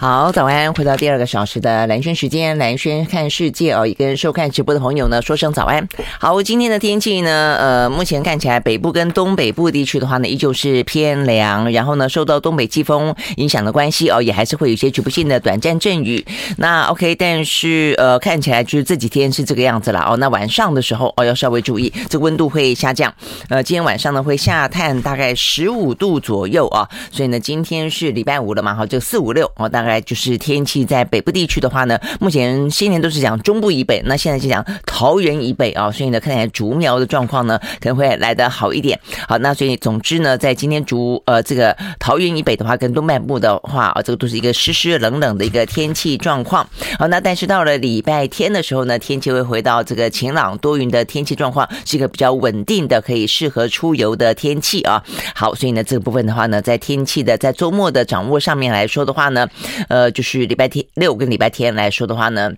好，早安！回到第二个小时的蓝轩时间，蓝轩看世界哦，也跟收看直播的朋友呢说声早安。好，今天的天气呢，呃，目前看起来北部跟东北部地区的话呢，依旧是偏凉，然后呢，受到东北季风影响的关系哦，也还是会有一些局部性的短暂阵雨。那 OK，但是呃，看起来就是这几天是这个样子了哦。那晚上的时候哦，要稍微注意，这温度会下降。呃，今天晚上呢会下探大概十五度左右啊，所以呢，今天是礼拜五了嘛，好，就四五六哦，大概。来就是天气在北部地区的话呢，目前新年都是讲中部以北，那现在就讲桃园以北啊，所以呢，看起来竹苗的状况呢可能会来得好一点。好，那所以总之呢，在今天竹呃这个桃园以北的话，跟东半部的话啊，这个都是一个湿湿冷冷的一个天气状况。好，那但是到了礼拜天的时候呢，天气会回到这个晴朗多云的天气状况，是一个比较稳定的，可以适合出游的天气啊。好，所以呢，这个部分的话呢，在天气的在周末的掌握上面来说的话呢。呃，就是礼拜天六跟礼拜天来说的话呢。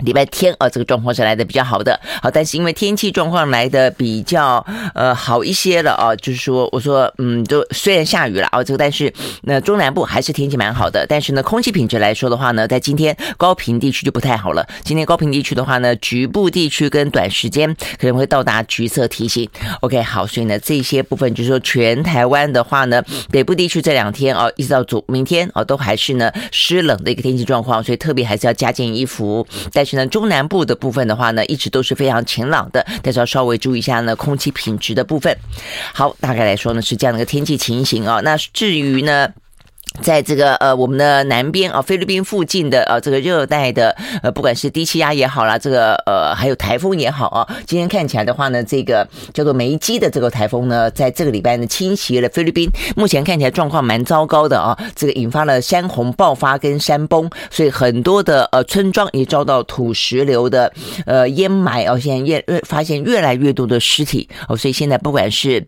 礼拜天啊，这个状况是来的比较好的，好，但是因为天气状况来的比较呃好一些了啊，就是说我说嗯，就虽然下雨了啊，这个但是那中南部还是天气蛮好的，但是呢，空气品质来说的话呢，在今天高屏地区就不太好了。今天高屏地区的话呢，局部地区跟短时间可能会到达橘色提醒。OK，好，所以呢，这些部分就是说全台湾的话呢，北部地区这两天啊，一直到昨明天啊，都还是呢湿冷的一个天气状况，所以特别还是要加件衣服。但是呢，中南部的部分的话呢，一直都是非常晴朗的，但是要稍微注意一下呢，空气品质的部分。好，大概来说呢，是这样的一个天气情形啊。那至于呢，在这个呃我们的南边啊，菲律宾附近的呃这个热带的呃不管是低气压也好啦，这个呃还有台风也好啊，今天看起来的话呢，这个叫做梅基的这个台风呢，在这个礼拜呢侵袭了菲律宾，目前看起来状况蛮糟糕的啊，这个引发了山洪爆发跟山崩，所以很多的呃村庄也遭到土石流的呃淹埋哦，现在越越发现越来越多的尸体哦，所以现在不管是。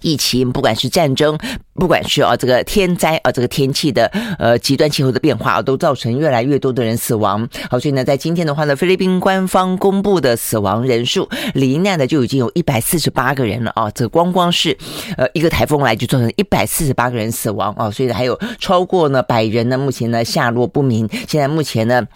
疫情，不管是战争，不管是啊这个天灾啊这个天气的呃极端气候的变化啊，都造成越来越多的人死亡。好，所以呢，在今天的话呢，菲律宾官方公布的死亡人数，罹难的就已经有一百四十八个人了啊。这光光是呃一个台风来就造成一百四十八个人死亡啊，所以还有超过呢百人呢，目前呢下落不明。现在目前呢。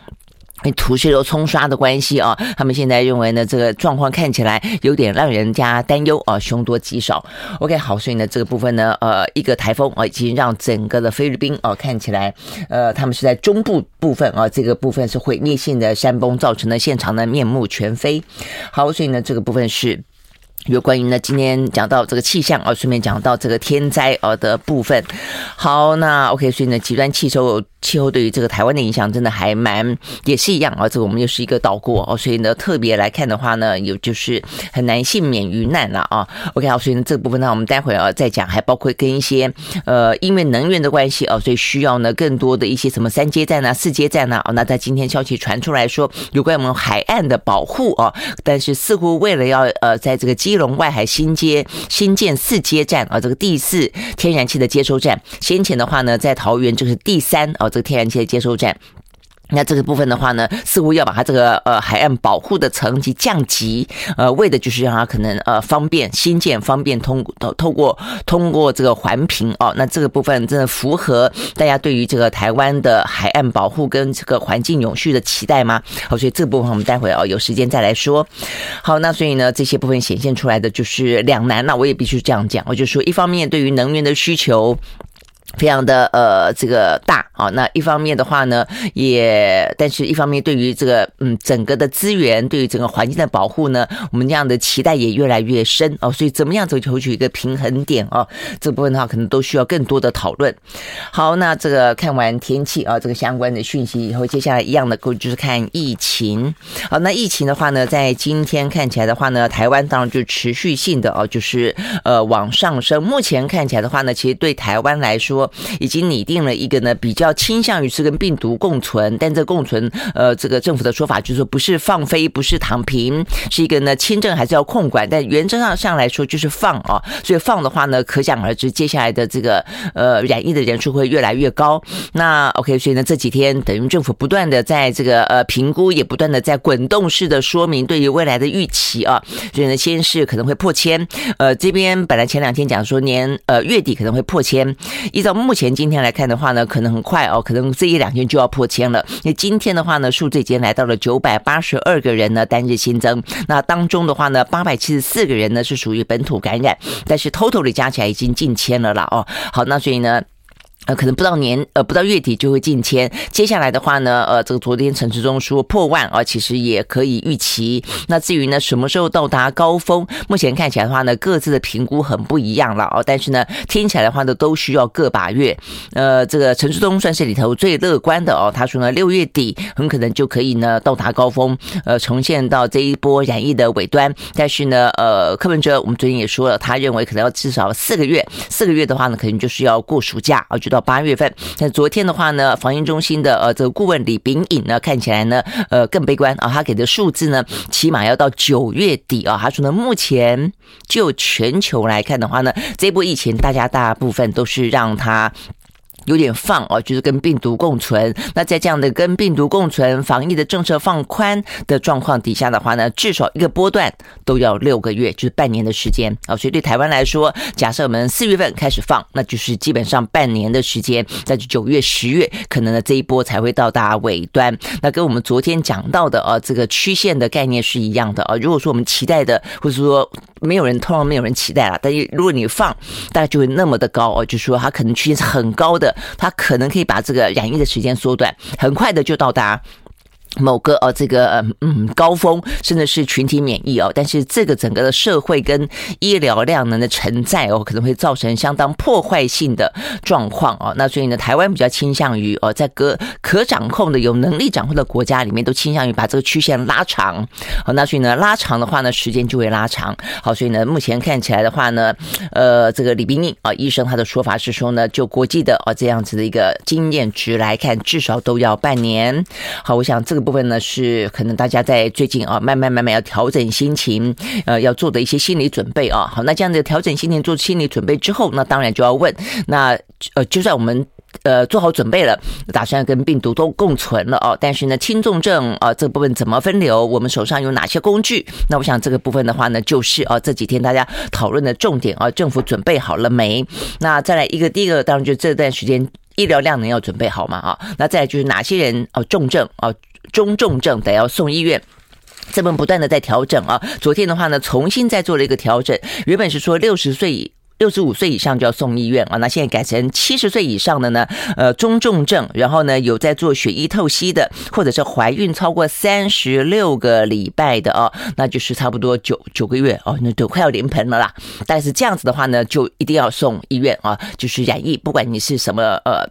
土石流冲刷的关系啊，他们现在认为呢，这个状况看起来有点让人家担忧啊，凶多吉少。OK，好，所以呢，这个部分呢，呃，一个台风啊，已经让整个的菲律宾啊看起来，呃，他们是在中部部分啊，这个部分是毁灭性的山崩造成的现场呢面目全非。好，所以呢，这个部分是。有关于呢，今天讲到这个气象啊，顺便讲到这个天灾啊的部分。好，那 OK，所以呢，极端气候气候对于这个台湾的影响真的还蛮也是一样啊。这个我们又是一个岛国哦，所以呢，特别来看的话呢，有就是很难幸免于难了啊。OK，好，所以呢，这个部分呢，我们待会儿再讲，还包括跟一些呃，因为能源的关系啊，所以需要呢更多的一些什么三阶站啊、四接站啊。那在今天消息传出来说，有关我们海岸的保护啊，但是似乎为了要呃，在这个基基隆外海新街新建四街站啊，这个第四天然气的接收站，先前的话呢，在桃园就是第三啊，这个天然气的接收站。那这个部分的话呢，似乎要把它这个呃海岸保护的层级降级，呃，为的就是让它可能呃方便新建，方便通透透过通过这个环评哦。那这个部分真的符合大家对于这个台湾的海岸保护跟这个环境永续的期待吗？好，所以这部分我们待会哦有时间再来说。好，那所以呢，这些部分显现出来的就是两难。那我也必须这样讲，我就说一方面对于能源的需求。非常的呃，这个大啊，那一方面的话呢，也，但是一方面对于这个嗯整个的资源，对于整个环境的保护呢，我们这样的期待也越来越深哦，所以怎么样走求取一个平衡点啊？这部分的话，可能都需要更多的讨论。好，那这个看完天气啊，这个相关的讯息以后，接下来一样的就是看疫情。好，那疫情的话呢，在今天看起来的话呢，台湾当然就持续性的哦，就是呃往上升。目前看起来的话呢，其实对台湾来说，已经拟定了一个呢，比较倾向于是跟病毒共存，但这共存，呃，这个政府的说法就是说不是放飞，不是躺平，是一个呢轻症还是要控管，但原则上上来说就是放啊，所以放的话呢，可想而知接下来的这个呃染疫的人数会越来越高。那 OK，所以呢这几天等于政府不断的在这个呃评估，也不断的在滚动式的说明对于未来的预期啊，所以呢先是可能会破千，呃这边本来前两天讲说年呃月底可能会破千，依照。目前今天来看的话呢，可能很快哦，可能这一两天就要破千了。那今天的话呢，数字已经来到了九百八十二个人呢，单日新增。那当中的话呢，八百七十四个人呢是属于本土感染，但是 total 的加起来已经近千了啦哦。好，那所以呢。呃，可能不到年，呃，不到月底就会进签。接下来的话呢，呃，这个昨天陈时中说破万啊，其实也可以预期。那至于呢，什么时候到达高峰？目前看起来的话呢，各自的评估很不一样了哦。但是呢，听起来的话呢，都需要个把月。呃，这个陈时中算是里头最乐观的哦。他说呢，六月底很可能就可以呢到达高峰，呃，重现到这一波染疫的尾端。但是呢，呃，柯文哲我们昨天也说了，他认为可能要至少四个月，四个月的话呢，可能就是要过暑假啊，就。到八月份，那昨天的话呢，防疫中心的呃这个顾问李炳颖呢，看起来呢，呃更悲观啊，他给的数字呢，起码要到九月底啊，他说呢，目前就全球来看的话呢，这波疫情大家大部分都是让他。有点放哦，就是跟病毒共存。那在这样的跟病毒共存、防疫的政策放宽的状况底下的话呢，至少一个波段都要六个月，就是半年的时间啊。所以对台湾来说，假设我们四月份开始放，那就是基本上半年的时间，那就九月、十月可能呢这一波才会到达尾端。那跟我们昨天讲到的啊，这个曲线的概念是一样的啊。如果说我们期待的，或者说没有人，通常没有人期待了，但是如果你放，大概就会那么的高哦，就是说它可能曲线是很高的。它可能可以把这个染疫的时间缩短，很快的就到达。某个哦，这个嗯高峰，甚至是群体免疫哦，但是这个整个的社会跟医疗量能的承载哦，可能会造成相当破坏性的状况哦。那所以呢，台湾比较倾向于哦，在可可掌控的、有能力掌控的国家里面，都倾向于把这个曲线拉长。好，那所以呢，拉长的话呢，时间就会拉长。好，所以呢，目前看起来的话呢，呃，这个李冰冰啊医生他的说法是说呢，就国际的哦这样子的一个经验值来看，至少都要半年。好，我想这个。部分呢是可能大家在最近啊，慢慢慢慢要调整心情，呃，要做的一些心理准备啊。好，那这样的调整心情、做心理准备之后，那当然就要问，那呃，就算我们呃做好准备了，打算跟病毒都共存了哦，但是呢，轻重症啊这部分怎么分流？我们手上有哪些工具？那我想这个部分的话呢，就是啊这几天大家讨论的重点啊，政府准备好了没？那再来一个，第一个当然就这段时间医疗量能要准备好嘛啊。那再来就是哪些人哦重症啊。中重症得要送医院，这边不断的在调整啊。昨天的话呢，重新再做了一个调整，原本是说六十岁、六十五岁以上就要送医院啊，那现在改成七十岁以上的呢，呃，中重症，然后呢有在做血液透析的，或者是怀孕超过三十六个礼拜的啊，那就是差不多九九个月哦，那都快要临盆了啦。但是这样子的话呢，就一定要送医院啊，就是染疫，不管你是什么呃。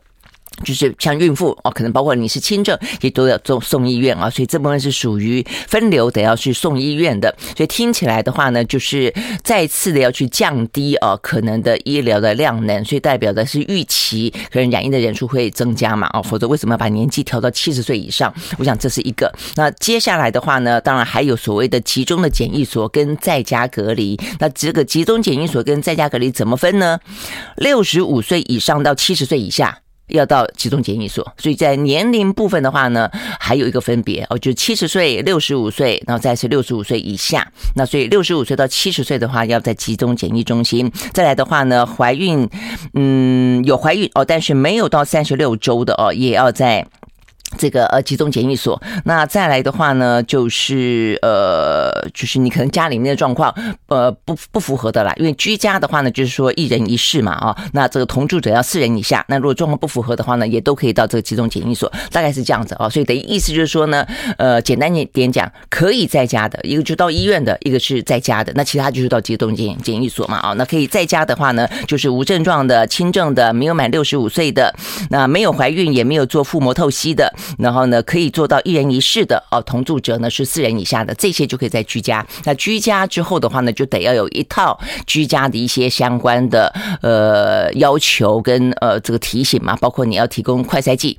就是像孕妇哦，可能包括你是轻症，也都要送送医院啊，所以这部分是属于分流得要去送医院的。所以听起来的话呢，就是再次的要去降低啊可能的医疗的量能，所以代表的是预期可能染疫的人数会增加嘛啊，否则为什么要把年纪调到七十岁以上？我想这是一个。那接下来的话呢，当然还有所谓的集中的检疫所跟在家隔离。那这个集中检疫所跟在家隔离怎么分呢？六十五岁以上到七十岁以下。要到集中检疫所，所以在年龄部分的话呢，还有一个分别哦，就七十岁、六十五岁，然后再是六十五岁以下。那所以六十五岁到七十岁的话，要在集中检疫中心。再来的话呢，怀孕，嗯，有怀孕哦，但是没有到三十六周的哦，也要在。这个呃集中检疫所，那再来的话呢，就是呃，就是你可能家里面的状况呃不不符合的啦，因为居家的话呢，就是说一人一室嘛啊，那这个同住者要四人以下，那如果状况不符合的话呢，也都可以到这个集中检疫所，大概是这样子啊，所以等于意思就是说呢，呃，简单点点讲，可以在家的一个就到医院的，一个是在家的，那其他就是到集中检检疫所嘛啊，那可以在家的话呢，就是无症状的、轻症的、没有满六十五岁的、那没有怀孕也没有做腹膜透析的。然后呢，可以做到一人一室的哦，同住者呢是四人以下的，这些就可以在居家。那居家之后的话呢，就得要有一套居家的一些相关的呃要求跟呃这个提醒嘛，包括你要提供快筛剂。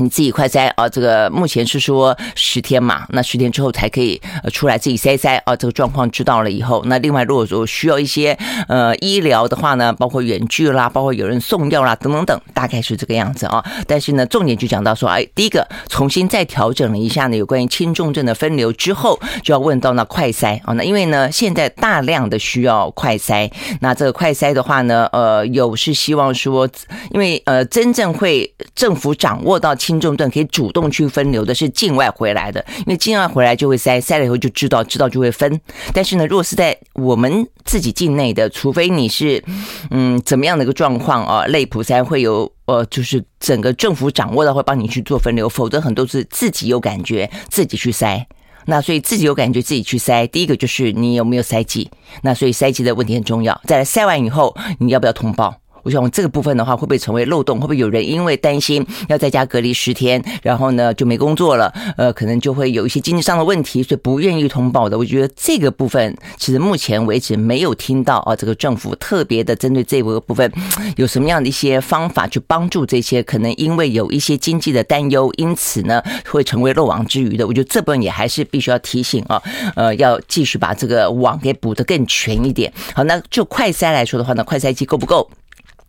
你自己快筛啊，这个目前是说十天嘛，那十天之后才可以呃出来自己筛筛啊，这个状况知道了以后，那另外如果说需要一些呃医疗的话呢，包括远距啦，包括有人送药啦等等等，大概是这个样子啊。但是呢，重点就讲到说，哎，第一个重新再调整了一下呢，有关于轻重症的分流之后，就要问到那快筛啊，那因为呢现在大量的需要快筛，那这个快筛的话呢，呃，有是希望说，因为呃真正会政府掌握到。轻重症可以主动去分流的是境外回来的，因为境外回来就会筛，筛了以后就知道，知道就会分。但是呢，如果是在我们自己境内的，除非你是嗯怎么样的一个状况啊，类普筛会有呃，就是整个政府掌握的会帮你去做分流，否则很多是自己有感觉自己去筛。那所以自己有感觉自己去塞，第一个就是你有没有塞剂，那所以塞剂的问题很重要。再来塞完以后，你要不要通报？我想这个部分的话，会不会成为漏洞？会不会有人因为担心要在家隔离十天，然后呢就没工作了？呃，可能就会有一些经济上的问题，所以不愿意通报的。我觉得这个部分其实目前为止没有听到啊，这个政府特别的针对这个部分有什么样的一些方法去帮助这些可能因为有一些经济的担忧，因此呢会成为漏网之鱼的。我觉得这部分也还是必须要提醒啊，呃，要继续把这个网给补得更全一点。好，那就快筛来说的话呢，快筛机够不够？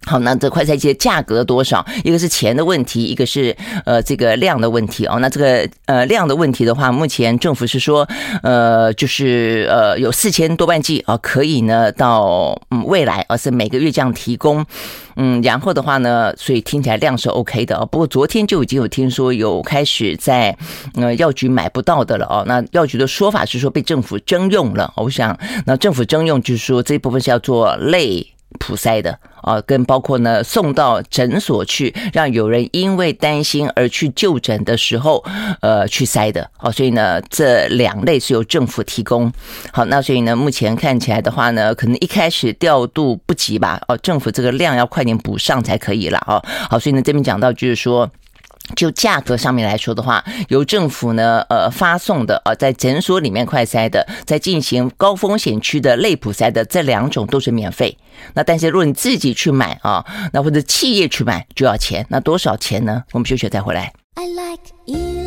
好，那这快筛剂的价格多少？一个是钱的问题，一个是呃这个量的问题哦。那这个呃量的问题的话，目前政府是说呃就是呃有四千多万剂啊，可以呢到嗯未来，而是每个月这样提供。嗯，然后的话呢，所以听起来量是 OK 的哦。不过昨天就已经有听说有开始在呃药局买不到的了哦。那药局的说法是说被政府征用了。我想那政府征用就是说这一部分是要做类。普塞的啊，跟包括呢送到诊所去，让有人因为担心而去就诊的时候，呃，去塞的哦。所以呢，这两类是由政府提供。好，那所以呢，目前看起来的话呢，可能一开始调度不及吧。哦，政府这个量要快点补上才可以了哦。好，所以呢，这边讲到就是说。就价格上面来说的话，由政府呢呃发送的呃在诊所里面快筛的，在进行高风险区的类普筛的这两种都是免费。那但是如果你自己去买啊，那或者企业去买就要钱。那多少钱呢？我们休息再回来。I like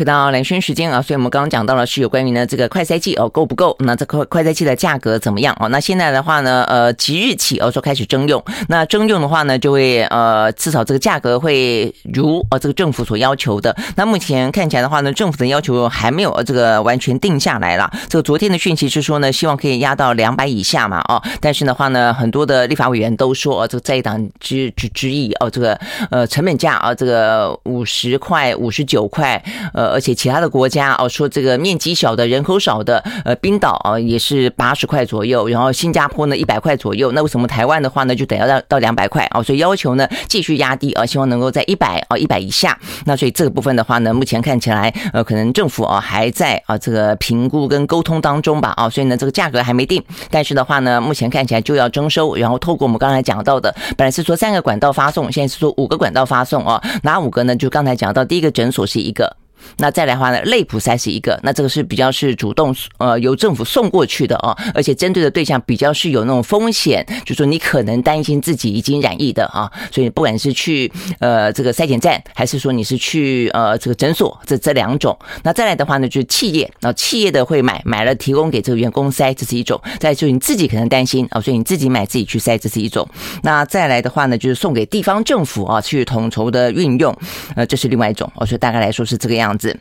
回到蓝轩时间啊，所以我们刚刚讲到了是有关于呢这个快筛剂哦够不够？那这快快筛剂的价格怎么样哦？那现在的话呢，呃，即日起哦说开始征用，那征用的话呢，就会呃至少这个价格会如呃这个政府所要求的。那目前看起来的话呢，政府的要求还没有这个完全定下来了。这个昨天的讯息是说呢，希望可以压到两百以下嘛哦，但是的话呢，很多的立法委员都说哦，这个在党之之之意哦，这个呃成本价啊，这个五十块、五十九块呃。而且其他的国家哦，说这个面积小的、人口少的，呃，冰岛啊也是八十块左右，然后新加坡呢一百块左右。那为什么台湾的话呢，就得要到到两百块啊？所以要求呢继续压低啊，希望能够在一百啊一百以下。那所以这个部分的话呢，目前看起来呃，可能政府啊还在啊这个评估跟沟通当中吧啊，所以呢这个价格还没定。但是的话呢，目前看起来就要征收，然后透过我们刚才讲到的，本来是说三个管道发送，现在是说五个管道发送啊。哪五个呢？就刚才讲到第一个诊所是一个。那再来的话呢，类普筛是一个，那这个是比较是主动呃由政府送过去的啊，而且针对的对象比较是有那种风险，就是说你可能担心自己已经染疫的啊，所以不管是去呃这个筛检站，还是说你是去呃这个诊所，这这两种。那再来的话呢，就是企业，那企业的会买买了提供给这个员工筛，这是一种；再就是你自己可能担心啊，所以你自己买自己去筛，这是一种。那再来的话呢，就是送给地方政府啊去统筹的运用，呃，这是另外一种。我说大概来说是这个样子。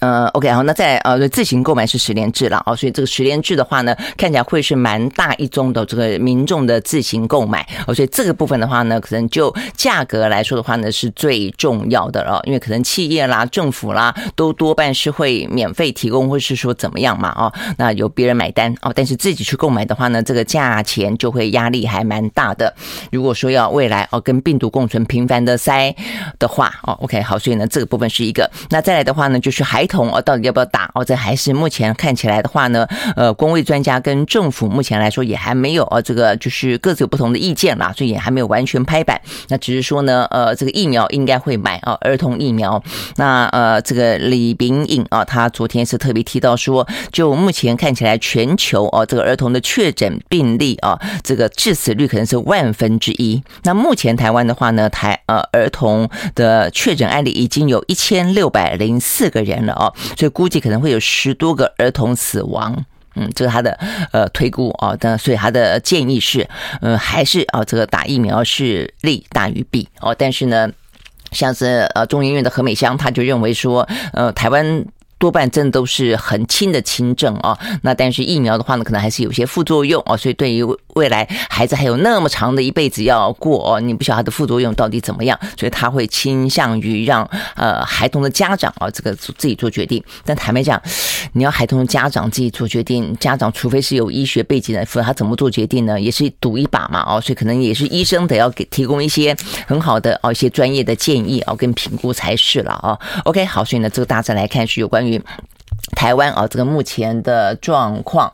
呃，OK，好，那在呃自行购买是十连制了哦，所以这个十连制的话呢，看起来会是蛮大一宗的这个民众的自行购买哦，所以这个部分的话呢，可能就价格来说的话呢，是最重要的了，因为可能企业啦、政府啦都多半是会免费提供，或是说怎么样嘛，哦，那由别人买单哦，但是自己去购买的话呢，这个价钱就会压力还蛮大的。如果说要未来哦跟病毒共存、频繁的塞的话哦，OK，好，所以呢这个部分是一个，那再来的话呢，就是还。童哦，到底要不要打哦？这还是目前看起来的话呢，呃，公卫专家跟政府目前来说也还没有哦，这个就是各自有不同的意见啦，所以也还没有完全拍板。那只是说呢，呃，这个疫苗应该会买啊，儿童疫苗。那呃，这个李秉颖啊，他昨天是特别提到说，就目前看起来全球哦，这个儿童的确诊病例啊，这个致死率可能是万分之一。那目前台湾的话呢，台呃儿童的确诊案例已经有一千六百零四个人了哦，所以估计可能会有十多个儿童死亡。嗯，这是他的呃推估啊，但所以他的建议是，嗯，还是啊，这个打疫苗是利大于弊哦。但是呢，像是呃中医院的何美香，他就认为说，呃，台湾。多半真的都是很轻的轻症啊，那但是疫苗的话呢，可能还是有些副作用啊，所以对于未来孩子还有那么长的一辈子要过哦，你不晓得他的副作用到底怎么样，所以他会倾向于让呃孩童的家长啊这个自己做决定。但坦白讲，你要孩童的家长自己做决定，家长除非是有医学背景的，否则他怎么做决定呢？也是赌一把嘛哦，所以可能也是医生得要给提供一些很好的哦一些专业的建议啊跟评估才是了啊。OK，好，所以呢这个大致来看是有关于。于台湾啊，这个目前的状况。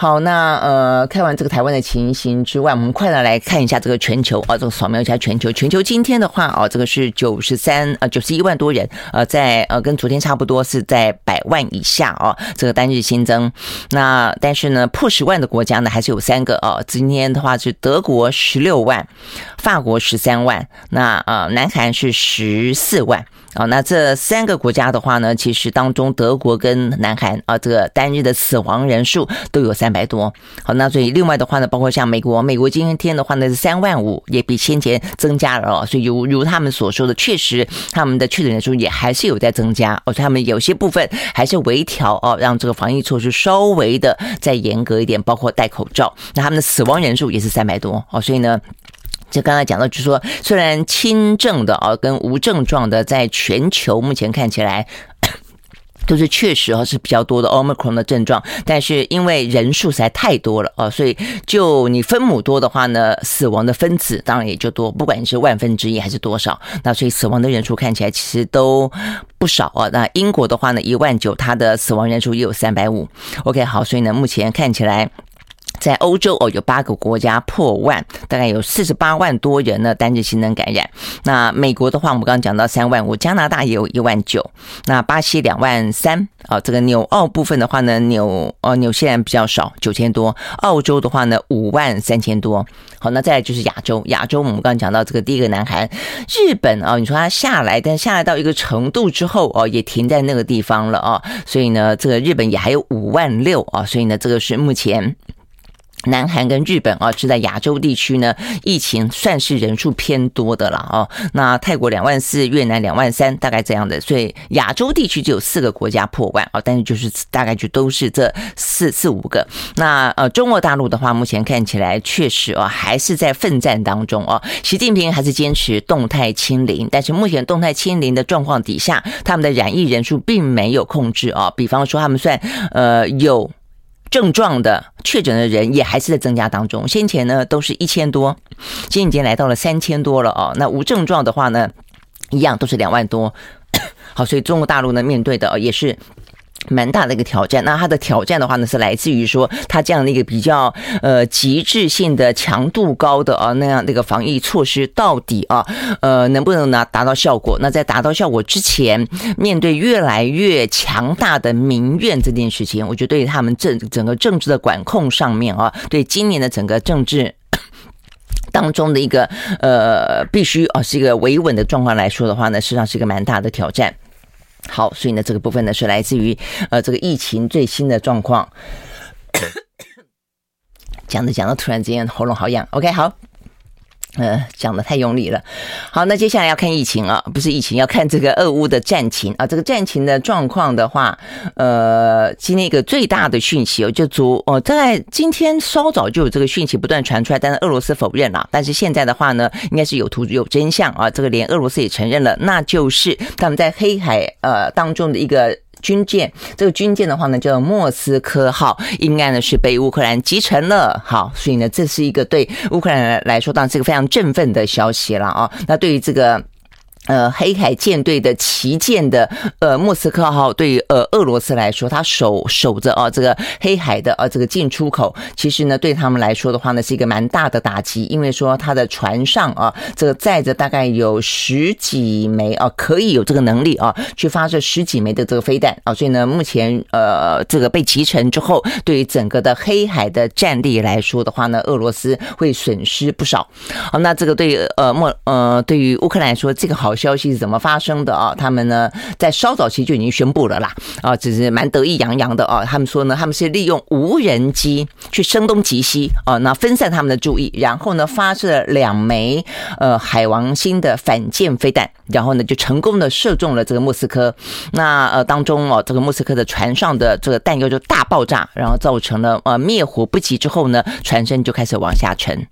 好，那呃，看完这个台湾的情形之外，我们快点来看一下这个全球啊，这个扫描一下全球。全球今天的话啊，这个是九十三呃九十一万多人，呃，在呃跟昨天差不多是在百万以下啊，这个单日新增。那但是呢，破十万的国家呢还是有三个啊。今天的话是德国十六万，法国十三万，那呃南韩是十四万。啊，那这三个国家的话呢，其实当中德国跟南韩啊，这个单日的死亡人数都有三百多。好，那所以另外的话呢，包括像美国，美国今天的话呢是三万五，也比先前增加了哦。所以如如他们所说的，确实他们的确诊人数也还是有在增加。而且他们有些部分还是微调哦，让这个防疫措施稍微的再严格一点，包括戴口罩。那他们的死亡人数也是三百多哦，所以呢。就刚才讲到，就是说，虽然轻症的啊跟无症状的，在全球目前看起来 都是确实啊是比较多的 Omicron 的症状，但是因为人数实在太多了啊，所以就你分母多的话呢，死亡的分子当然也就多，不管你是万分之一还是多少，那所以死亡的人数看起来其实都不少啊。那英国的话呢，一万九，它的死亡人数也有三百五。OK，好，所以呢，目前看起来。在欧洲哦，有八个国家破万，大概有四十八万多人呢单日新增感染。那美国的话，我们刚刚讲到三万五，加拿大也有一万九，那巴西两万三啊。这个纽澳部分的话呢，纽哦纽西兰比较少，九千多。澳洲的话呢，五万三千多。好，那再就是亚洲，亚洲我们刚刚讲到这个第一个南韩，日本啊，你说它下来，但下来到一个程度之后哦，也停在那个地方了啊。所以呢，这个日本也还有五万六啊。所以呢，这个是目前。南韩跟日本啊，是在亚洲地区呢，疫情算是人数偏多的了哦。那泰国两万四，越南两万三，大概这样的。所以亚洲地区就有四个国家破万啊，但是就是大概就都是这四四五个。那呃，中国大陆的话，目前看起来确实啊，还是在奋战当中啊。习近平还是坚持动态清零，但是目前动态清零的状况底下，他们的染疫人数并没有控制啊。比方说，他们算呃有。症状的确诊的人也还是在增加当中，先前呢都是一千多，现在已经来到了三千多了哦。那无症状的话呢，一样都是两万多。好，所以中国大陆呢面对的也是。蛮大的一个挑战，那它的挑战的话呢，是来自于说它这样的一个比较呃极致性的强度高的啊那样的一个防疫措施，到底啊呃能不能拿达到效果？那在达到效果之前，面对越来越强大的民怨这件事情，我觉得对于他们政整个政治的管控上面啊，对今年的整个政治 当中的一个呃必须啊是一个维稳的状况来说的话呢，实际上是一个蛮大的挑战。好，所以呢，这个部分呢是来自于呃这个疫情最新的状况，讲着讲着突然之间喉咙好痒。OK，好。呃，讲的太用力了。好，那接下来要看疫情啊，不是疫情，要看这个俄乌的战情啊。这个战情的状况的话，呃，今天一个最大的讯息哦，就昨哦，在今天稍早就有这个讯息不断传出来，但是俄罗斯否认了。但是现在的话呢，应该是有图有真相啊。这个连俄罗斯也承认了，那就是他们在黑海呃当中的一个。军舰，这个军舰的话呢，叫莫斯科号，应该呢是被乌克兰击沉了。好，所以呢，这是一个对乌克兰来说，当然是一个非常振奋的消息了啊。那对于这个。呃，黑海舰队的旗舰的呃莫斯科号，对于呃俄罗斯来说，它守守着啊这个黑海的啊这个进出口，其实呢对他们来说的话呢，是一个蛮大的打击，因为说它的船上啊这个载着大概有十几枚啊可以有这个能力啊去发射十几枚的这个飞弹啊，所以呢目前呃这个被击沉之后，对于整个的黑海的战力来说的话呢，俄罗斯会损失不少。好，那这个对呃莫呃对于乌克兰来说，这个好。消息是怎么发生的啊？他们呢，在稍早期就已经宣布了啦，啊，只是蛮得意洋洋的啊。他们说呢，他们是利用无人机去声东击西啊，那分散他们的注意，然后呢，发射了两枚呃海王星的反舰飞弹，然后呢，就成功的射中了这个莫斯科。那呃当中哦，这个莫斯科的船上的这个弹药就大爆炸，然后造成了呃灭火不及之后呢，船身就开始往下沉。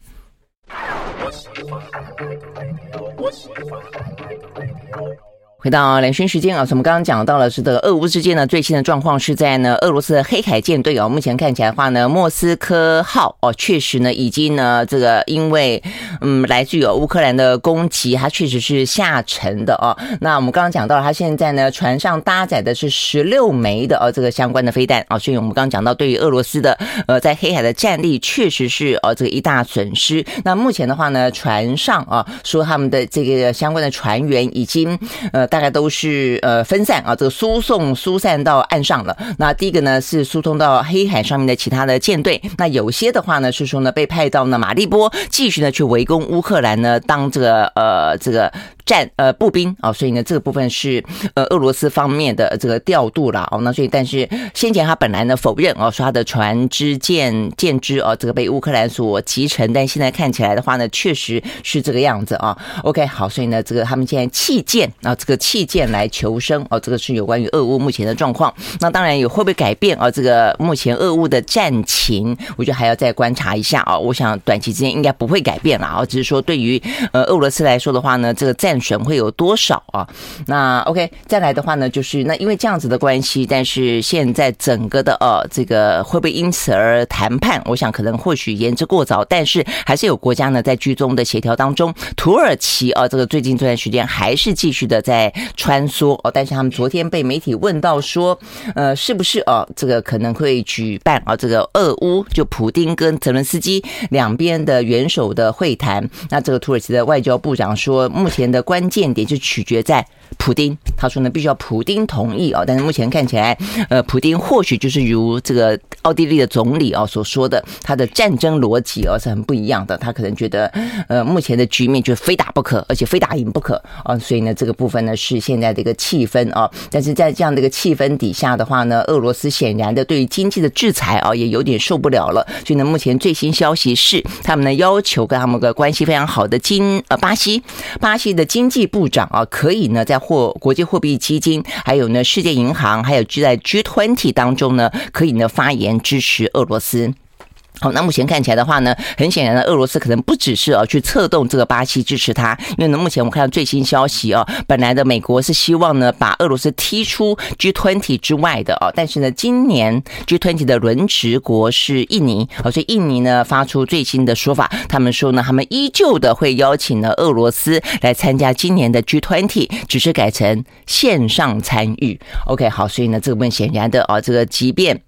回到两巡时间啊，我们刚刚讲到了是这个俄乌之间呢最新的状况是在呢俄罗斯的黑海舰队哦，目前看起来的话呢，莫斯科号哦确实呢已经呢这个因为嗯来自于乌克兰的攻击，它确实是下沉的哦。那我们刚刚讲到了，它现在呢船上搭载的是十六枚的呃这个相关的飞弹啊，所以我们刚刚讲到对于俄罗斯的呃在黑海的战力确实是呃这个一大损失。那目前的话呢，船上啊说他们的这个相关的船员已经呃。大概都是呃分散啊，这个输送疏散到岸上了。那第一个呢是疏通到黑海上面的其他的舰队。那有些的话呢是说呢被派到呢马利波继续呢去围攻乌克兰呢，当这个呃这个。战呃步兵啊，所以呢这个部分是呃俄罗斯方面的这个调度了哦，那所以但是先前他本来呢否认哦，说他的船只舰舰只哦这个被乌克兰所击沉，但现在看起来的话呢确实是这个样子啊。OK 好，所以呢这个他们现在弃舰啊，这个弃舰来求生哦，这个是有关于俄乌目前的状况。那当然也会不会改变啊？这个目前俄乌的战情，我觉得还要再观察一下啊。我想短期之间应该不会改变了啊，只是说对于呃俄罗斯来说的话呢，这个战选会有多少啊？那 OK，再来的话呢，就是那因为这样子的关系，但是现在整个的呃，这个会不会因此而谈判？我想可能或许言之过早，但是还是有国家呢在居中的协调当中。土耳其啊，这个最近这段时间还是继续的在穿梭哦，但是他们昨天被媒体问到说，呃，是不是哦，这个可能会举办啊，这个俄乌就普丁跟泽伦斯基两边的元首的会谈？那这个土耳其的外交部长说，目前的。关键点就取决在普丁，他说呢，必须要普丁同意啊。但是目前看起来，呃，普丁或许就是如这个奥地利的总理啊所说的，他的战争逻辑啊是很不一样的。他可能觉得，呃，目前的局面就是非打不可，而且非打赢不可啊。所以呢，这个部分呢是现在的一个气氛啊。但是在这样的一个气氛底下的话呢，俄罗斯显然的对于经济的制裁啊也有点受不了了。所以呢，目前最新消息是，他们呢要求跟他们个关系非常好的经呃巴西，巴西的。经济部长啊，可以呢，在货国际货币基金，还有呢，世界银行，还有就在 G twenty 当中呢，可以呢发言支持俄罗斯。好，那目前看起来的话呢，很显然呢，俄罗斯可能不只是啊去策动这个巴西支持他，因为呢，目前我们看到最新消息啊，本来的美国是希望呢把俄罗斯踢出 G20 之外的啊，但是呢，今年 G20 的轮值国是印尼，好，所以印尼呢发出最新的说法，他们说呢，他们依旧的会邀请呢俄罗斯来参加今年的 G20，只是改成线上参与。OK，好，所以呢，这个问显然的啊，这个即便。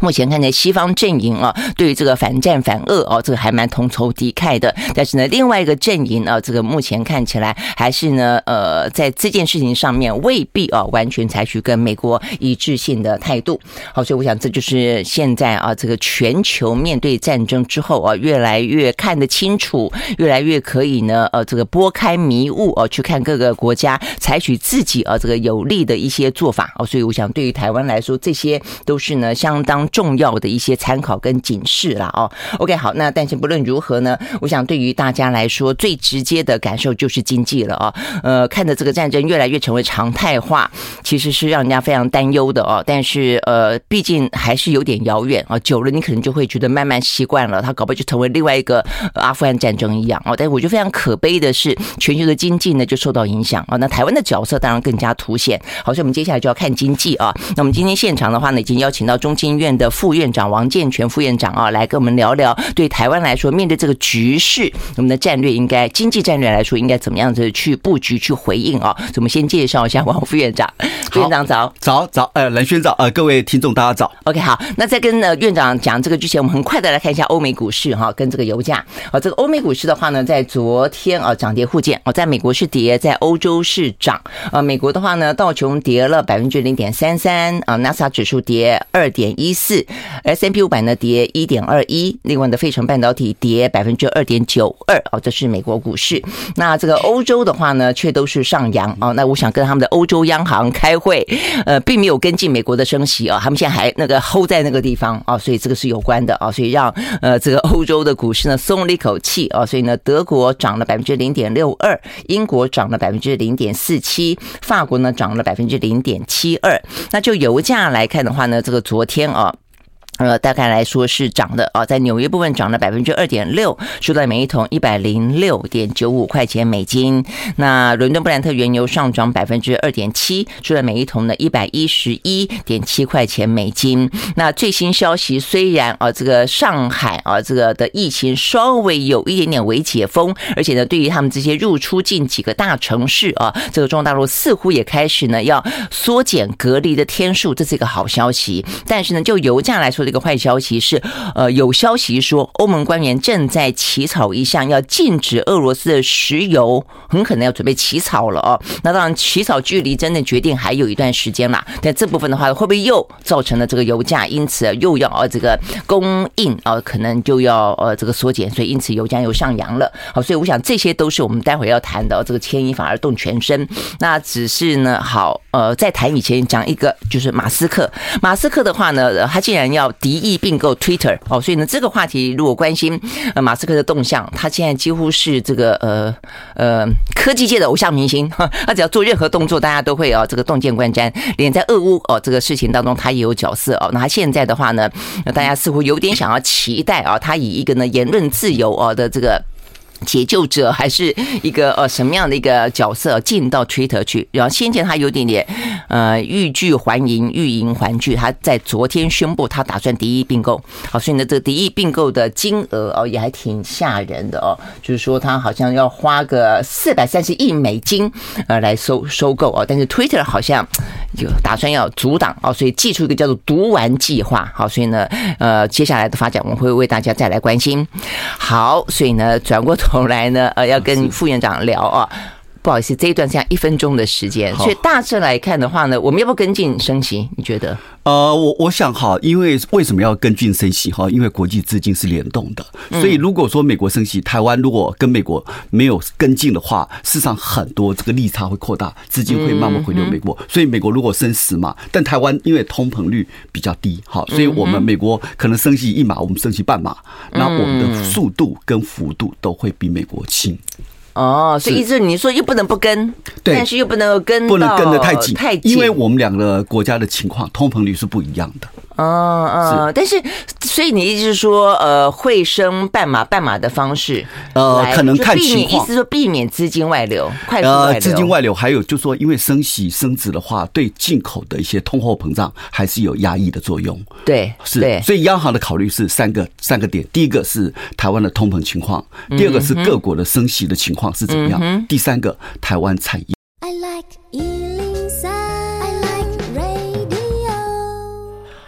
目前看来，西方阵营啊，对于这个反战反俄哦，这个还蛮同仇敌忾的。但是呢，另外一个阵营啊，这个目前看起来还是呢，呃，在这件事情上面未必啊完全采取跟美国一致性的态度。好，所以我想这就是现在啊，这个全球面对战争之后啊，越来越看得清楚，越来越可以呢，呃，这个拨开迷雾啊，去看各个国家采取自己啊这个有利的一些做法。哦，所以我想对于台湾来说，这些都是呢相当。重要的一些参考跟警示了哦。OK，好，那但是不论如何呢，我想对于大家来说，最直接的感受就是经济了哦。呃，看着这个战争越来越成为常态化，其实是让人家非常担忧的哦。但是呃，毕竟还是有点遥远啊。久了，你可能就会觉得慢慢习惯了，它搞不好就成为另外一个阿富汗战争一样哦。但是我觉得非常可悲的是，全球的经济呢就受到影响啊。那台湾的角色当然更加凸显。好，所以我们接下来就要看经济啊。那我们今天现场的话呢，已经邀请到中经院。院的副院长王健全副院长啊，来跟我们聊聊对台湾来说，面对这个局势，我们的战略应该经济战略来说应该怎么样子去布局去回应啊？我们先介绍一下王副院长。副院长早，早早，呃，蓝轩早，呃，各位听众大家早。OK，好，那在跟呃院长讲这个之前，我们很快的来看一下欧美股市哈，跟这个油价。啊，这个欧美股市的话呢，在昨天啊涨跌互见啊，在美国是跌，在欧洲是涨。啊，美国的话呢，道琼跌了百分之零点三三啊，纳斯达指数跌二点一四四，S&P 五百呢跌一点二一，另外的费城半导体跌百分之二点九二哦，这是美国股市。那这个欧洲的话呢，却都是上扬啊。那我想跟他们的欧洲央行开会，呃，并没有跟进美国的升息啊，他们现在还那个 hold 在那个地方啊，所以这个是有关的啊，所以让呃这个欧洲的股市呢松了一口气啊，所以呢，德国涨了百分之零点六二，英国涨了百分之零点四七，法国呢涨了百分之零点七二。那就油价来看的话呢，这个昨天啊。呃，大概来说是涨的啊，在纽约部分涨了百分之二点六，收在每一桶一百零六点九五块钱美金。那伦敦布兰特原油上涨百分之二点七，收在每一桶呢一百一十一点七块钱美金。那最新消息虽然啊，这个上海啊这个的疫情稍微有一点点微解封，而且呢，对于他们这些入出境几个大城市啊，这个中国大陆似乎也开始呢要缩减隔离的天数，这是一个好消息。但是呢，就油价来说，这个坏消息是，呃，有消息说欧盟官员正在起草一项要禁止俄罗斯的石油，很可能要准备起草了哦。那当然，起草距离真的决定还有一段时间嘛。但这部分的话，会不会又造成了这个油价因此又要呃这个供应啊，可能就要呃这个缩减，所以因此油价又上扬了。好，所以我想这些都是我们待会要谈的。这个牵一发而动全身。那只是呢，好，呃，在谈以前讲一个，就是马斯克。马斯克的话呢，他竟然要敌意并购 Twitter 哦，所以呢，这个话题如果关心呃马斯克的动向，他现在几乎是这个呃呃科技界的偶像明星，他只要做任何动作，大家都会啊这个洞见观瞻。连在俄乌哦这个事情当中，他也有角色哦。那他现在的话呢，大家似乎有点想要期待啊，他以一个呢言论自由哦的这个。解救者还是一个呃什么样的一个角色进到 Twitter 去？然后先前他有点点呃欲拒还迎，欲迎还拒。他在昨天宣布他打算敌意并购，好，所以呢这个敌意并购的金额哦也还挺吓人的哦，就是说他好像要花个四百三十亿美金呃来收收购哦，但是 Twitter 好像就打算要阻挡哦，所以祭出一个叫做毒丸计划。好，所以呢呃接下来的发展我们会为大家再来关心。好，所以呢转过头。后来呢，呃，要跟副院长聊啊。不好意思，这一段剩下一分钟的时间，所以大致来看的话呢，我们要不要跟进升息？你觉得？呃，我我想哈，因为为什么要跟进升息哈？因为国际资金是联动的，所以如果说美国升息，台湾如果跟美国没有跟进的话，事实上很多这个利差会扩大，资金会慢慢回流美国。所以美国如果升十码，但台湾因为通膨率比较低，哈，所以我们美国可能升息一码，我们升息半码，那我们的速度跟幅度都会比美国轻。哦，所以意思你说又不能不跟，对，但是又不能跟，不能跟的太紧，太紧，因为我们两个国家的情况，通膨率是不一样的。哦哦，但是所以你意思是说，呃，会升半码半码的方式，呃，可能看情况，意思说避免资金外流，快速外流。资金外流，还有就是说，因为升息升值的话，对进口的一些通货膨胀还是有压抑的作用。对，是，所以央行的考虑是三个三个点：第一个是台湾的通膨情况，第二个是各国的升息的情况是怎么样，第三个台湾产业。I like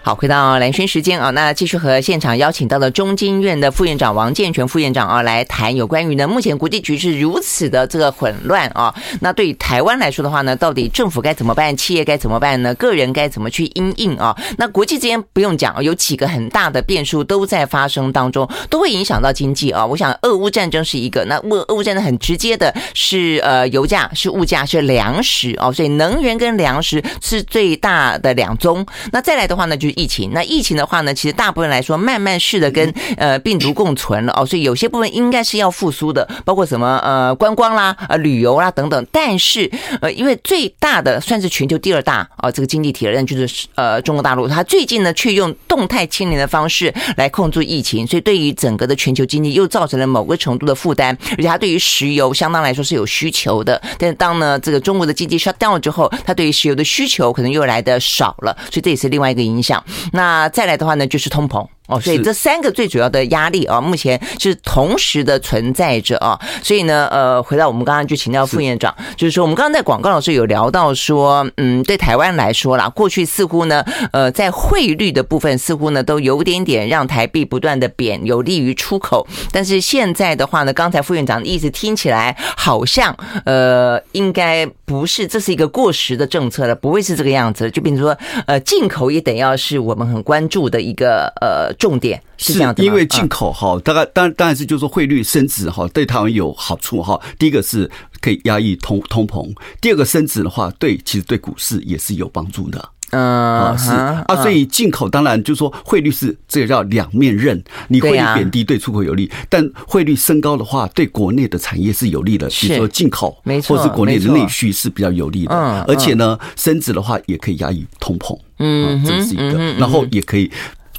好，回到蓝轩时间啊，那继续和现场邀请到了中经院的副院长王健全副院长啊，来谈有关于呢，目前国际局势如此的这个混乱啊，那对于台湾来说的话呢，到底政府该怎么办，企业该怎么办呢？个人该怎么去因应啊？那国际之间不用讲，有几个很大的变数都在发生当中，都会影响到经济啊。我想，俄乌战争是一个，那俄俄乌战争很直接的是呃油价，是物价，是粮食啊，所以能源跟粮食是最大的两宗。那再来的话呢，就疫情，那疫情的话呢，其实大部分来说，慢慢试的跟呃病毒共存了哦，所以有些部分应该是要复苏的，包括什么呃观光啦、呃旅游啦等等。但是呃，因为最大的算是全球第二大啊这个经济体了，那就是呃中国大陆，它最近呢却用动态清零的方式来控制疫情，所以对于整个的全球经济又造成了某个程度的负担，而且它对于石油相当来说是有需求的。但是当呢这个中国的经济 shut down 之后，它对于石油的需求可能又来的少了，所以这也是另外一个影响。那再来的话呢，就是通膨。哦，所以这三个最主要的压力啊，目前是同时的存在着啊。所以呢，呃，回到我们刚刚就请教副院长，就是说我们刚刚在广告老师有聊到说，嗯，对台湾来说啦，过去似乎呢，呃，在汇率的部分似乎呢都有点点让台币不断的贬，有利于出口。但是现在的话呢，刚才副院长的意思听起来好像，呃，应该不是，这是一个过时的政策了，不会是这个样子。就变成说，呃，进口也得要是我们很关注的一个呃。重点是这样的，因为进口哈，大概当然当然是就是说汇率升值哈，对台湾有好处哈。第一个是可以压抑通通膨，第二个升值的话，对其实对股市也是有帮助的。嗯，是啊，所以进口当然就是说汇率是这个叫两面刃，你汇率贬低对出口有利，但汇率升高的话，对国内的产业是有利的，比如说进口，没错，或是国内的内需是比较有利的。而且呢，升值的话也可以压抑通膨，嗯，这是一个，然后也可以。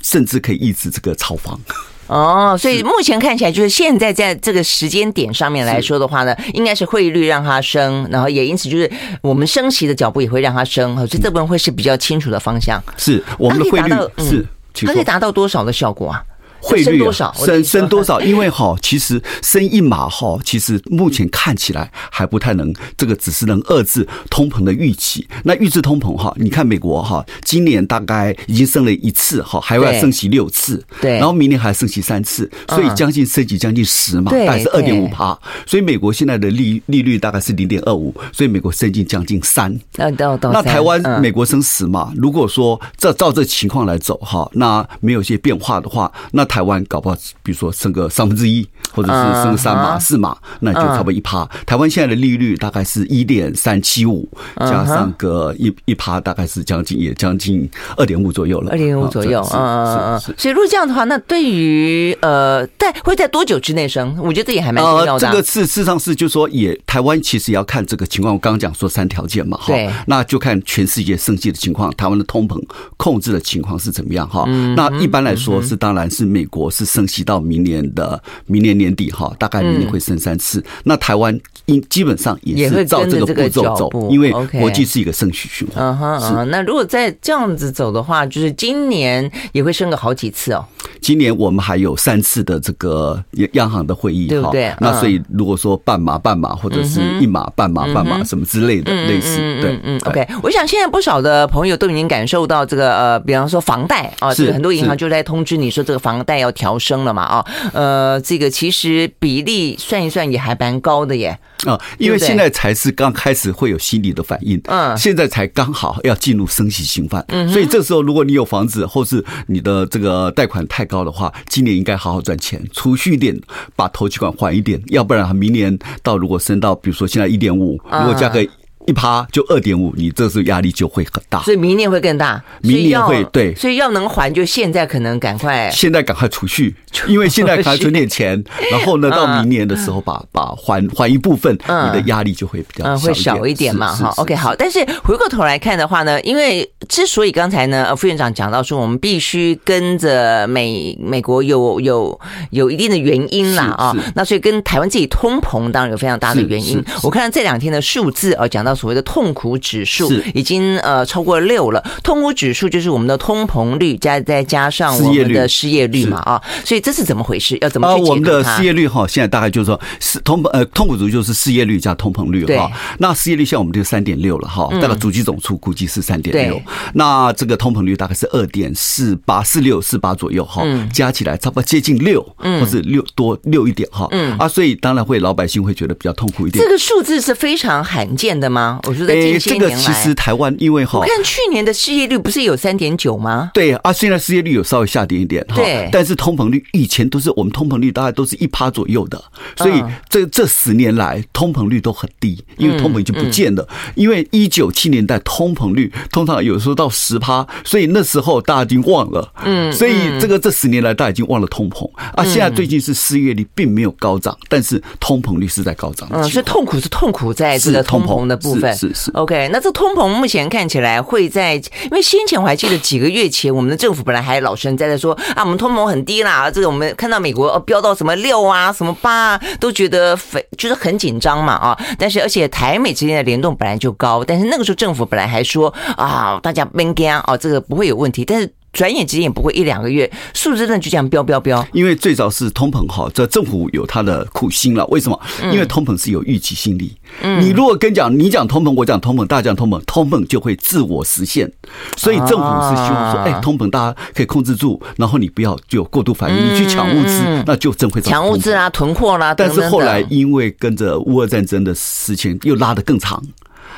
甚至可以抑制这个炒房哦，所以目前看起来就是现在在这个时间点上面来说的话呢，应该是汇率让它升，然后也因此就是我们升息的脚步也会让它升，所以这部分会是比较清楚的方向。是我们的汇率是它可以达到多少的效果啊？汇率升多少？升升多少？因为哈，其实升一码哈，其实目前看起来还不太能，这个只是能遏制通膨的预期。那预制通膨哈，你看美国哈，今年大概已经升了一次哈，还要升息六次，对，然后明年还升息三次，所以将近升级将近十嘛，大概是二点五趴。所以美国现在的利利率大概是零点二五，所以美国升近将近三。那台湾美国升十嘛？如果说照照这情况来走哈，那没有一些变化的话，那台湾搞不好，比如说升个三分之一，或者是升个三码、四码，那就差不多一趴。台湾现在的利率大概是一点三七五，加上个一一趴，大概是将近也将近二点五左右了。二点五左右，嗯嗯嗯。所以如果这样的话，那对于呃，在会在多久之内升？我觉得这也还蛮重要的。这个事实上是就是说，也台湾其实也要看这个情况。我刚刚讲说三条件嘛，哈，那就看全世界升息的情况，台湾的通膨控制的情况是怎么样哈。那一般来说是，当然是美国是升息到明年的明年年底哈，大概明年会升三次。那台湾应基本上也是照这个步骤走，因为国际是一个升息循环。嗯哼，那如果再这样子走的话，就是今年也会升个好几次哦。今年我们还有三次的这个央行的会议，对不对？那所以如果说半码半码或者是一码半码半码什么之类的类似，对，嗯，OK。我想现在不少的朋友都已经感受到这个呃，比方说房贷啊，是很多银行就在通知你说这个房贷要调升了嘛啊，呃，这个其实比例算一算也还蛮高的耶。啊，因为现在才是刚开始会有心理的反应，嗯，现在才刚好要进入升息循环，嗯，所以这时候如果你有房子或是你的这个贷款太高的话，今年应该好好赚钱，储蓄一点，把头期款还一点，要不然明年到如果升到比如说现在一点五，如果价格。一趴就二点五，你这时候压力就会很大，所以明年会更大。明年会对，所以要能还，就现在可能赶快，现在赶快储蓄，因为现在还存点钱，然后呢，到明年的时候把把还还一部分，你的压力就会比较会小一点嘛。哈，OK，好。但是回过头来看的话呢，因为之所以刚才呢，副院长讲到说，我们必须跟着美美国有有有一定的原因啦啊，那所以跟台湾自己通膨当然有非常大的原因。我看到这两天的数字啊，讲到。所谓的痛苦指数已经呃超过六了，痛苦指数就是我们的通膨率加再加上我们的失业率嘛啊，所以这是怎么回事？要怎么去？我们的失业率哈，现在大概就是说是通呃痛苦指数就是失业率加通膨率哈。那失业率像我们就三点六了哈，大概主计总处估计是三点六。那这个通膨率大概是二点四八四六四八左右哈，加起来差不多接近六，或者六多六一点哈。嗯啊，所以当然会老百姓会觉得比较痛苦一点。这个数字是非常罕见的吗？我觉得近些年来，这个其实台湾因为哈，我看去年的失业率不是有三点九吗？对啊，现在失业率有稍微下跌一点哈，对，但是通膨率以前都是我们通膨率大概都是一趴左右的，所以这这十年来通膨率都很低，因为通膨已经不见了。因为一九七年代通膨率通常有时候到十趴，所以那时候大家已经忘了，嗯，所以这个这十年来大家已经忘了通膨。啊。现在最近是失业率并没有高涨，但是通膨率是在高涨，嗯，所以痛苦是痛苦在这个通膨的部分。是是 OK，那这通膨目前看起来会在，因为先前我还记得几个月前，我们的政府本来还老神在在说啊，我们通膨很低啦，这个我们看到美国哦飙到什么六啊，什么八啊，都觉得非就是很紧张嘛啊。但是而且台美之间的联动本来就高，但是那个时候政府本来还说啊，大家别惊啊，这个不会有问题。但是转眼之间也不会一两个月，数字真的就这样飙飙飙。因为最早是通膨哈，这政府有他的苦心了。为什么？因为通膨是有预期心理。嗯，你如果跟讲，你讲通膨，我讲通膨，大家讲通膨，通膨就会自我实现。所以政府是希望说，哎，通膨大家可以控制住，然后你不要就有过度反应，你去抢物资，那就真会抢物资啊，囤货啦。但是后来因为跟着乌俄战争的事情又拉得更长。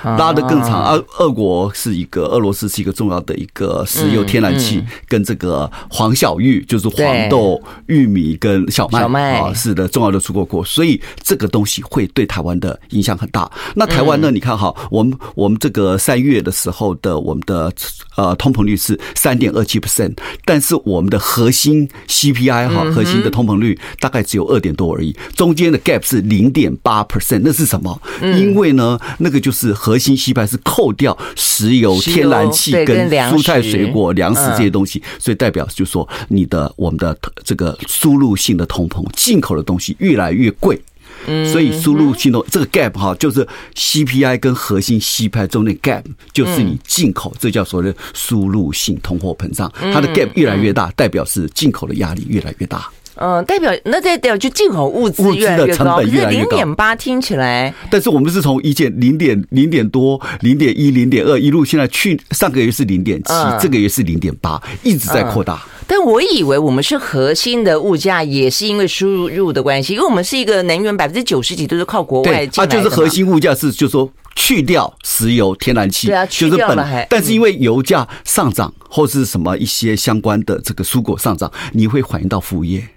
拉得更长，而俄国是一个俄罗斯是一个重要的一个石油天然气，跟这个黄小玉就是黄豆、玉米跟小麦啊，是的重要的出口国，所以这个东西会对台湾的影响很大。那台湾呢？你看哈，我们我们这个三月的时候的我们的呃通膨率是三点二七 percent，但是我们的核心 CPI 哈核心的通膨率大概只有二点多而已，中间的 gap 是零点八 percent，那是什么？因为呢，那个就是核核心 CPI 是扣掉石油、天然气跟蔬菜、水果、粮食这些东西，所以代表就是说，你的我们的这个输入性的通膨，进口的东西越来越贵，所以输入性的这个 gap 哈，就是 CPI 跟核心 CPI 中的 gap，就是你进口，这叫所谓的输入性通货膨胀，它的 gap 越来越大，代表是进口的压力越来越大。嗯，代表那代表就进口物资越来越高，可是零点八听起来，但是我们是从一件零点零点多、零点一、零点二一路，现在去上个月是零点七，这个月是零点八，一直在扩大。但我以为我们是核心的物价，也是因为输入的关系，因为我们是一个能源百分之九十几都是靠国外进来的。啊，就是核心物价是，就是说去掉石油、天然气，对啊，去掉了还。但是因为油价上涨或是什么一些相关的这个蔬果上涨，你会反映到服务业。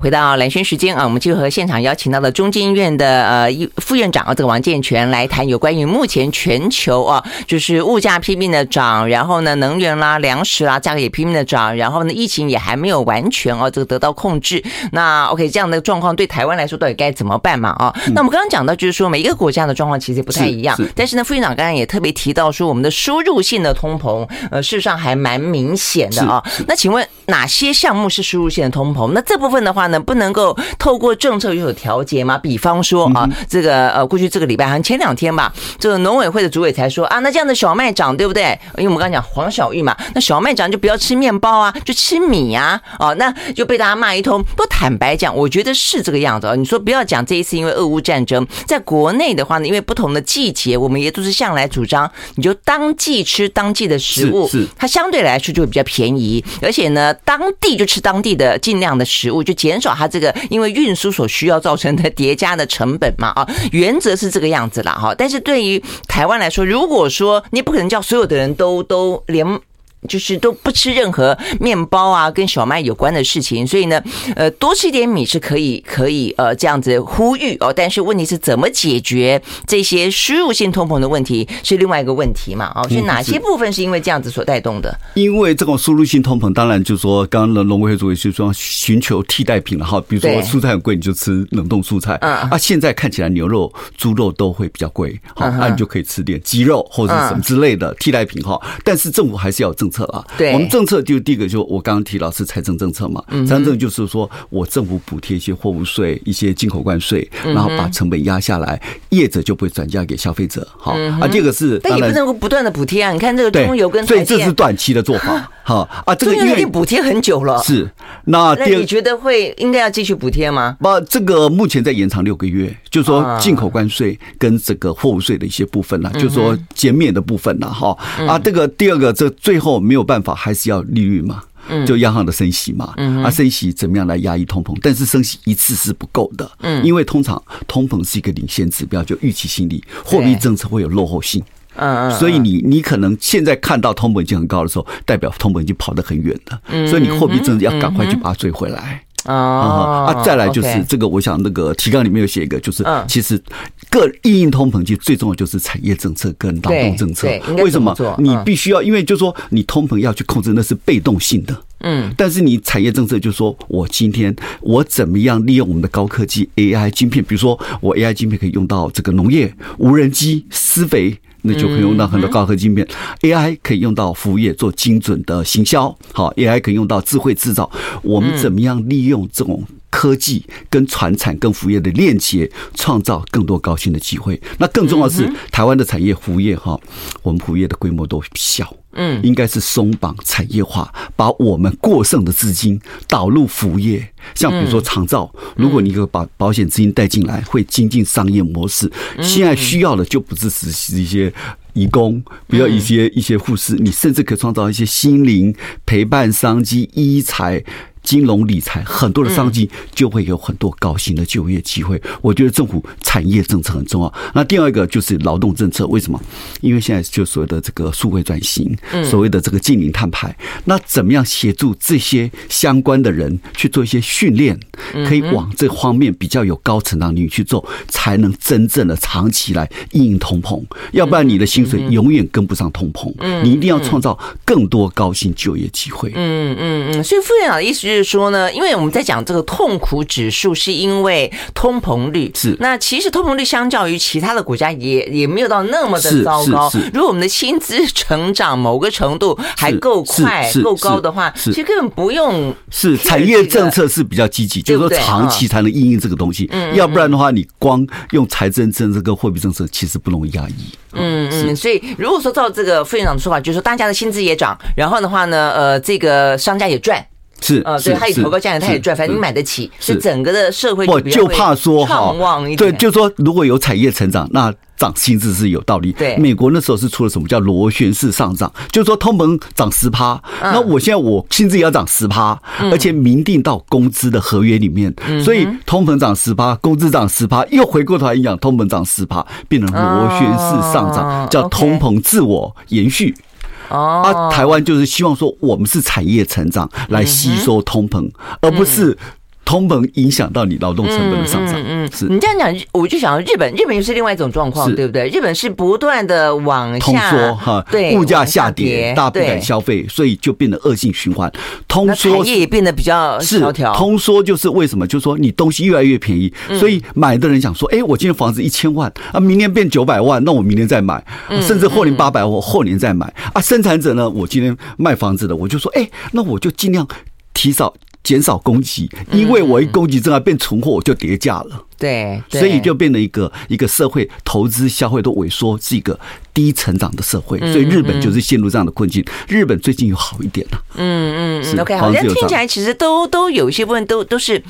回到蓝轩时间啊，我们就和现场邀请到了中经院的呃副院长啊，这个王建全来谈有关于目前全球啊，就是物价拼命的涨，然后呢，能源啦、粮食啦价格也拼命的涨，然后呢，疫情也还没有完全哦，这个得到控制。那 OK，这样的状况对台湾来说到底该怎么办嘛？啊，那我们刚刚讲到就是说每一个国家的状况其实不太一样，但是呢，副院长刚才也特别提到说我们的输入性的通膨，呃，事实上还蛮明显的啊。那请问哪些项目是输入性的通膨？那这部分的话。能不能够透过政策有所调节吗？比方说啊，这个呃，过去这个礼拜好像前两天吧，这个农委会的主委才说啊，那这样的小麦长对不对？因为我们刚刚讲黄小玉嘛，那小麦长就不要吃面包啊，就吃米呀，哦，那就被大家骂一通。不坦白讲，我觉得是这个样子啊。你说不要讲这一次因为俄乌战争，在国内的话呢，因为不同的季节，我们也都是向来主张，你就当季吃当季的食物，是它相对来说就会比较便宜，而且呢，当地就吃当地的尽量的食物，就减。减少它这个因为运输所需要造成的叠加的成本嘛，啊，原则是这个样子了哈。但是对于台湾来说，如果说你不可能叫所有的人都都连。就是都不吃任何面包啊，跟小麦有关的事情，所以呢，呃，多吃一点米是可以，可以呃这样子呼吁哦。但是问题是怎么解决这些输入性通膨的问题是另外一个问题嘛？哦，所以哪些部分是因为这样子所带动的？因为这种输入性通膨，当然就是说，刚刚的农委会主委就说寻求替代品了哈，比如说蔬菜很贵，你就吃冷冻蔬菜。嗯啊，现在看起来牛肉、猪肉都会比较贵，好，那你就可以吃点鸡肉或者什么之类的替代品哈。但是政府还是要有政策啊，对，我们政策就第一个就我刚刚提到是财政政策嘛，财政政策就是说我政府补贴一些货物税、一些进口关税，然后把成本压下来，业者就不会转嫁给消费者。好啊，第二个是，但也不能够不断的补贴啊。你看这个中油跟所以这是短期的做法。好啊，这个因为补贴很久了，是。那第二，你觉得会应该要继续补贴吗？不，这个目前在延长六个月，就是说进口关税跟这个货物税的一些部分呢，就是说减免的部分呢，哈。啊，这个第二个这最后没有办法，还是要利率嘛，就央行的升息嘛，啊，升息怎么样来压抑通膨？但是升息一次是不够的，嗯，因为通常通膨是一个领先指标，就预期心理，货币政策会有落后性，嗯，所以你你可能现在看到通膨已经很高的时候，代表通膨已经跑得很远了，所以你货币政策要赶快去把它追回来。啊啊！再来就是这个，我想那个提纲里面有写一个，就是其实各因应通膨，其实最重要就是产业政策跟劳动政策。为什么？你必须要，因为就是说你通膨要去控制，那是被动性的。嗯。但是你产业政策就是说我今天我怎么样利用我们的高科技 AI 晶片，比如说我 AI 晶片可以用到这个农业、无人机、施肥。那就可以用到很多高科技晶片，AI 可以用到服务业做精准的行销，好，AI 可以用到智慧制造。我们怎么样利用这种科技跟传产跟服务业的链接，创造更多高薪的机会。那更重要的是，台湾的产业服务业哈，我们服务业的规模都小，嗯，应该是松绑产业化，把我们过剩的资金导入服务业。像比如说长照，如果你可以把保险资金带进来，会精进商业模式。现在需要的就不是实习一些义工，不要一些一些护士，你甚至可以创造一些心灵陪伴商机、医材。金融理财很多的商机，就会有很多高薪的就业机会。我觉得政府产业政策很重要。那第二个就是劳动政策，为什么？因为现在就所谓的这个数位转型，所谓的这个近零碳排，那怎么样协助这些相关的人去做一些训练，可以往这方面比较有高成长率去做，才能真正的长期来因应通膨。要不然你的薪水永远跟不上通膨。你一定要创造更多高薪就业机会。嗯嗯嗯。所以副院长的意思是。就是说呢，因为我们在讲这个痛苦指数，是因为通膨率是。那其实通膨率相较于其他的国家也也没有到那么的糟糕。如果我们的薪资成长某个程度还够快、够高的话，其实根本不用。是产业政策是比较积极，就是说长期才能应应这个东西。要不然的话，你光用财政政策跟货币政策，其实不容易压抑。嗯嗯。所以如果说照这个副院长的说法，就是说大家的薪资也涨，然后的话呢，呃，这个商家也赚。是啊，对，他也投高价钱，他也赚，反正你买得起，是。整个的社会我就怕说哈，对，对，就说如果有产业成长，那涨薪资是有道理。对，美国那时候是出了什么叫螺旋式上涨，就是说通膨涨十趴，那我现在我薪资也要涨十趴，而且明定到工资的合约里面，所以通膨涨十趴，工资涨十趴，又回过头来讲通膨涨十趴，变成螺旋式上涨，叫通膨自我延续。哦，啊，台湾就是希望说，我们是产业成长来吸收通膨，而不是。通膨影响到你劳动成本的上涨，嗯，是你这样讲，我就想到日本，日本又是另外一种状况，对不对？日本是不断的往下通缩哈，对，物价下跌，大家不敢消费，所以就变得恶性循环。通缩产业也变得比较萧条。通缩就是为什么？就是说你东西越来越便宜，所以买的人想说，哎，我今天房子一千万啊，明年变九百万，那我明年再买，甚至后年八百万，我后年再买啊。生产者呢，我今天卖房子的，我就说，哎，那我就尽量提早。减少供给，因为我一供给正好变存货，我就跌价了。对，所以就变成一个一个社会投资消费都萎缩，是一个低成长的社会。所以日本就是陷入这样的困境。日本最近有好一点了。嗯嗯，OK，好像听起来其实都都有一些部分都都是，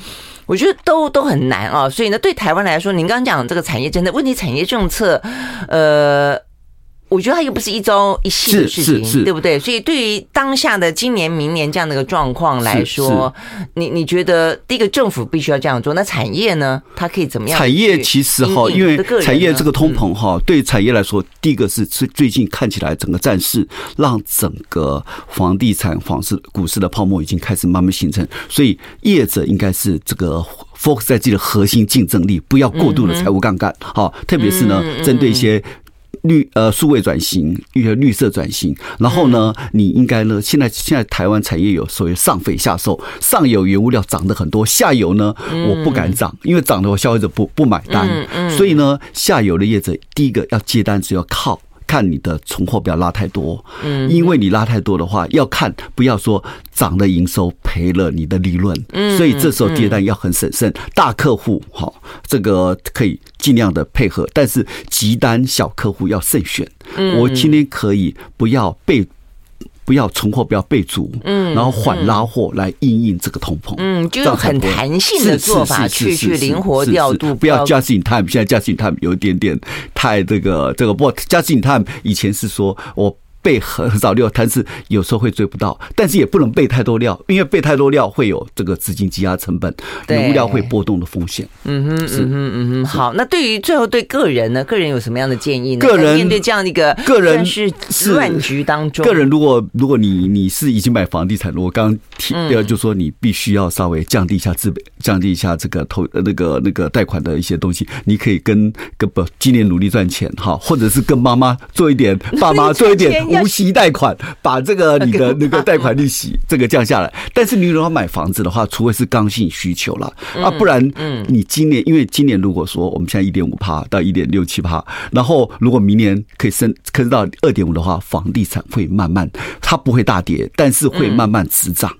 我觉得都都很难啊。所以呢，对台湾来说，您刚刚讲这个产业真的问题，产业政策，呃。我觉得它又不是一朝一夕的事情，对不对？所以对于当下的今年、明年这样的一个状况来说，你你觉得第一个政府必须要这样做，那产业呢？它可以怎么样？产业其实哈，因为产业这个通膨哈，对产业来说，第一个是最最近看起来整个战事让整个房地产、房市、股市的泡沫已经开始慢慢形成，所以业者应该是这个 focus 在自己的核心竞争力，不要过度的财务杠杆。好，特别是呢，针对一些。绿呃，数位转型，一个绿色转型，然后呢，你应该呢，现在现在台湾产业有所谓上肥下瘦，上游原物料涨得很多，下游呢，我不敢涨，因为涨的话消费者不不买单，所以呢，下游的业者第一个要接单只要靠。看你的存货不要拉太多，嗯，因为你拉太多的话，要看不要说涨了营收赔了你的利润，嗯，所以这时候接单要很审慎。大客户哈，这个可以尽量的配合，但是急单小客户要慎选。我今天可以不要被。不要存货，不要备足，嗯，然后缓拉货来应应这个通膨，嗯，就是很弹性的做法去去灵活调度，不要 just in time。现在 just in time 有一点点太这个这个，不过 just in time 以前是说我。备很少料，但是有时候会追不到，但是也不能备太多料，因为备太多料会有这个资金积压成本，原物料会波动的风险。嗯哼，嗯哼嗯哼。好，那对于最后对个人呢？个人有什么样的建议呢？个人面对这样的一个个人是乱局当中，个人如果如果你你是已经买房地产，我刚刚提呃就说你必须要稍微降低一下资本，降低一下这个投那个那个贷款的一些东西，你可以跟跟不今年努力赚钱哈，或者是跟妈妈做一点，爸妈做一点。无息贷款，把这个你的 那个贷款利息这个降下来。但是你如果买房子的话，除非是刚性需求了啊，不然，嗯，你今年因为今年如果说我们现在一点五趴到一点六七趴，然后如果明年可以升升到二点五的话，房地产会慢慢它不会大跌，但是会慢慢止涨。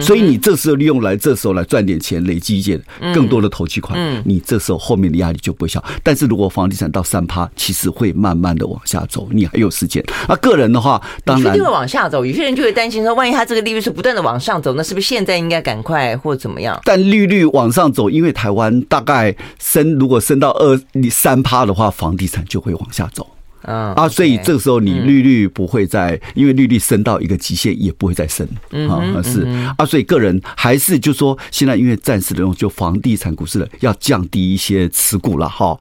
所以你这时候利用来这时候来赚点钱，累积一些更多的投机款，你这时候后面的压力就不会小。但是如果房地产到三趴，其实会慢慢的往下走，你还有时间。那个人的话，当然一定会往下走。有些人就会担心说，万一他这个利率是不断的往上走，那是不是现在应该赶快或怎么样？但利率往上走，因为台湾大概升，如果升到二三趴的话，房地产就会往下走。嗯啊，所以这个时候你利率不会再，因为利率升到一个极限，也不会再升。啊，是。啊，所以个人还是就说，现在因为暂时的用就房地产股市的要降低一些持股了哈。